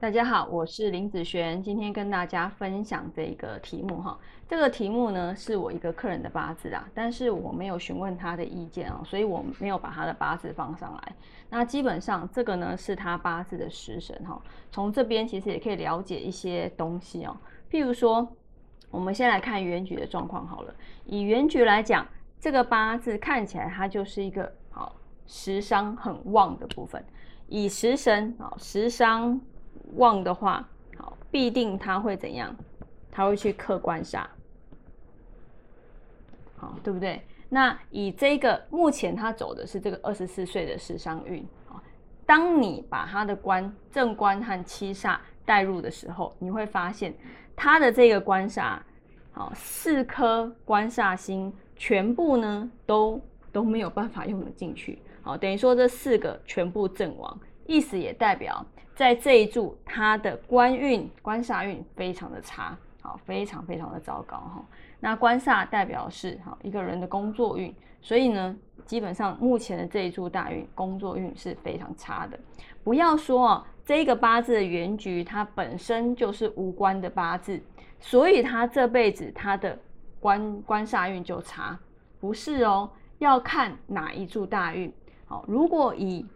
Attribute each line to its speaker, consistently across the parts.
Speaker 1: 大家好，我是林子璇，今天跟大家分享这个题目哈。这个题目呢是我一个客人的八字啦，但是我没有询问他的意见啊，所以我没有把他的八字放上来。那基本上这个呢是他八字的食神哈，从这边其实也可以了解一些东西哦。譬如说，我们先来看原局的状况好了。以原局来讲，这个八字看起来它就是一个好食伤很旺的部分。以食神啊食伤。旺的话，好，必定他会怎样？他会去克官煞，好，对不对？那以这个目前他走的是这个二十四岁的时伤运啊。当你把他的官正官和七煞带入的时候，你会发现他的这个官煞，好，四颗官煞星全部呢都都没有办法用得进去，好，等于说这四个全部阵亡。意思也代表，在这一柱，他的官运、官煞运非常的差，好，非常非常的糟糕哈。那官煞代表是哈一个人的工作运，所以呢，基本上目前的这一柱大运，工作运是非常差的。不要说啊，这个八字的原局，它本身就是无关的八字，所以他这辈子他的官官煞运就差，不是哦，要看哪一柱大运。好，如果以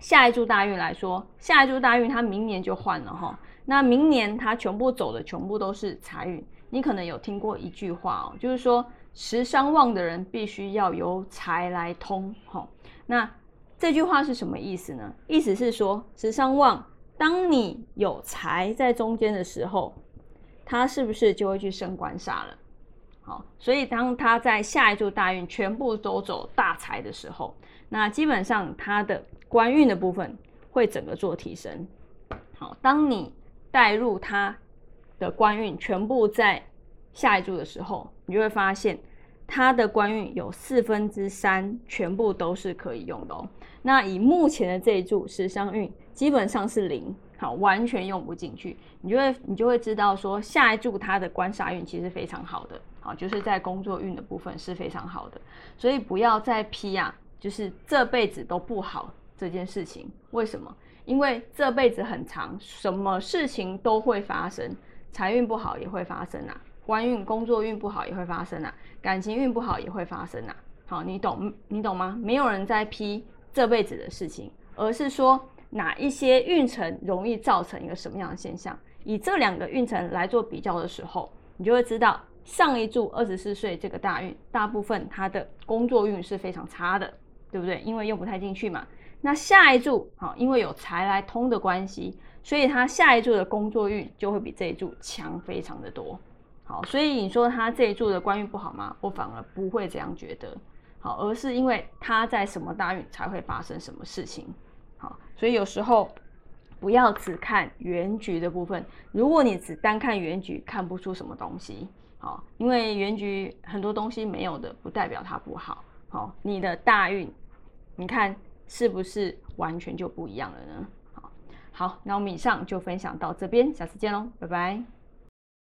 Speaker 1: 下一柱大运来说，下一柱大运它明年就换了哈。那明年它全部走的全部都是财运。你可能有听过一句话哦，就是说食伤旺的人必须要由财来通哈。那这句话是什么意思呢？意思是说食伤旺，当你有财在中间的时候，他是不是就会去升官杀了？好，所以当他在下一柱大运全部都走大财的时候，那基本上他的。官运的部分会整个做提升。好，当你带入他的官运全部在下一柱的时候，你就会发现他的官运有四分之三全部都是可以用的哦。那以目前的这一柱食伤运基本上是零，好，完全用不进去。你就会你就会知道说下一柱它的官杀运其实非常好的，啊，就是在工作运的部分是非常好的。所以不要再批啊，就是这辈子都不好。这件事情为什么？因为这辈子很长，什么事情都会发生，财运不好也会发生啊，官运、工作运不好也会发生啊，感情运不好也会发生啊。好，你懂你懂吗？没有人在批这辈子的事情，而是说哪一些运程容易造成一个什么样的现象。以这两个运程来做比较的时候，你就会知道上一柱二十四岁这个大运，大部分他的工作运是非常差的，对不对？因为用不太进去嘛。那下一柱好，因为有财来通的关系，所以他下一柱的工作运就会比这一柱强非常的多。好，所以你说他这一柱的官运不好吗？我反而不会这样觉得。好，而是因为他在什么大运才会发生什么事情。好，所以有时候不要只看原局的部分。如果你只单看原局，看不出什么东西。好，因为原局很多东西没有的，不代表它不好。好，你的大运，你看。是不是完全就不一样了呢？好，好，那我们以上就分享到这边，下次见喽，拜拜。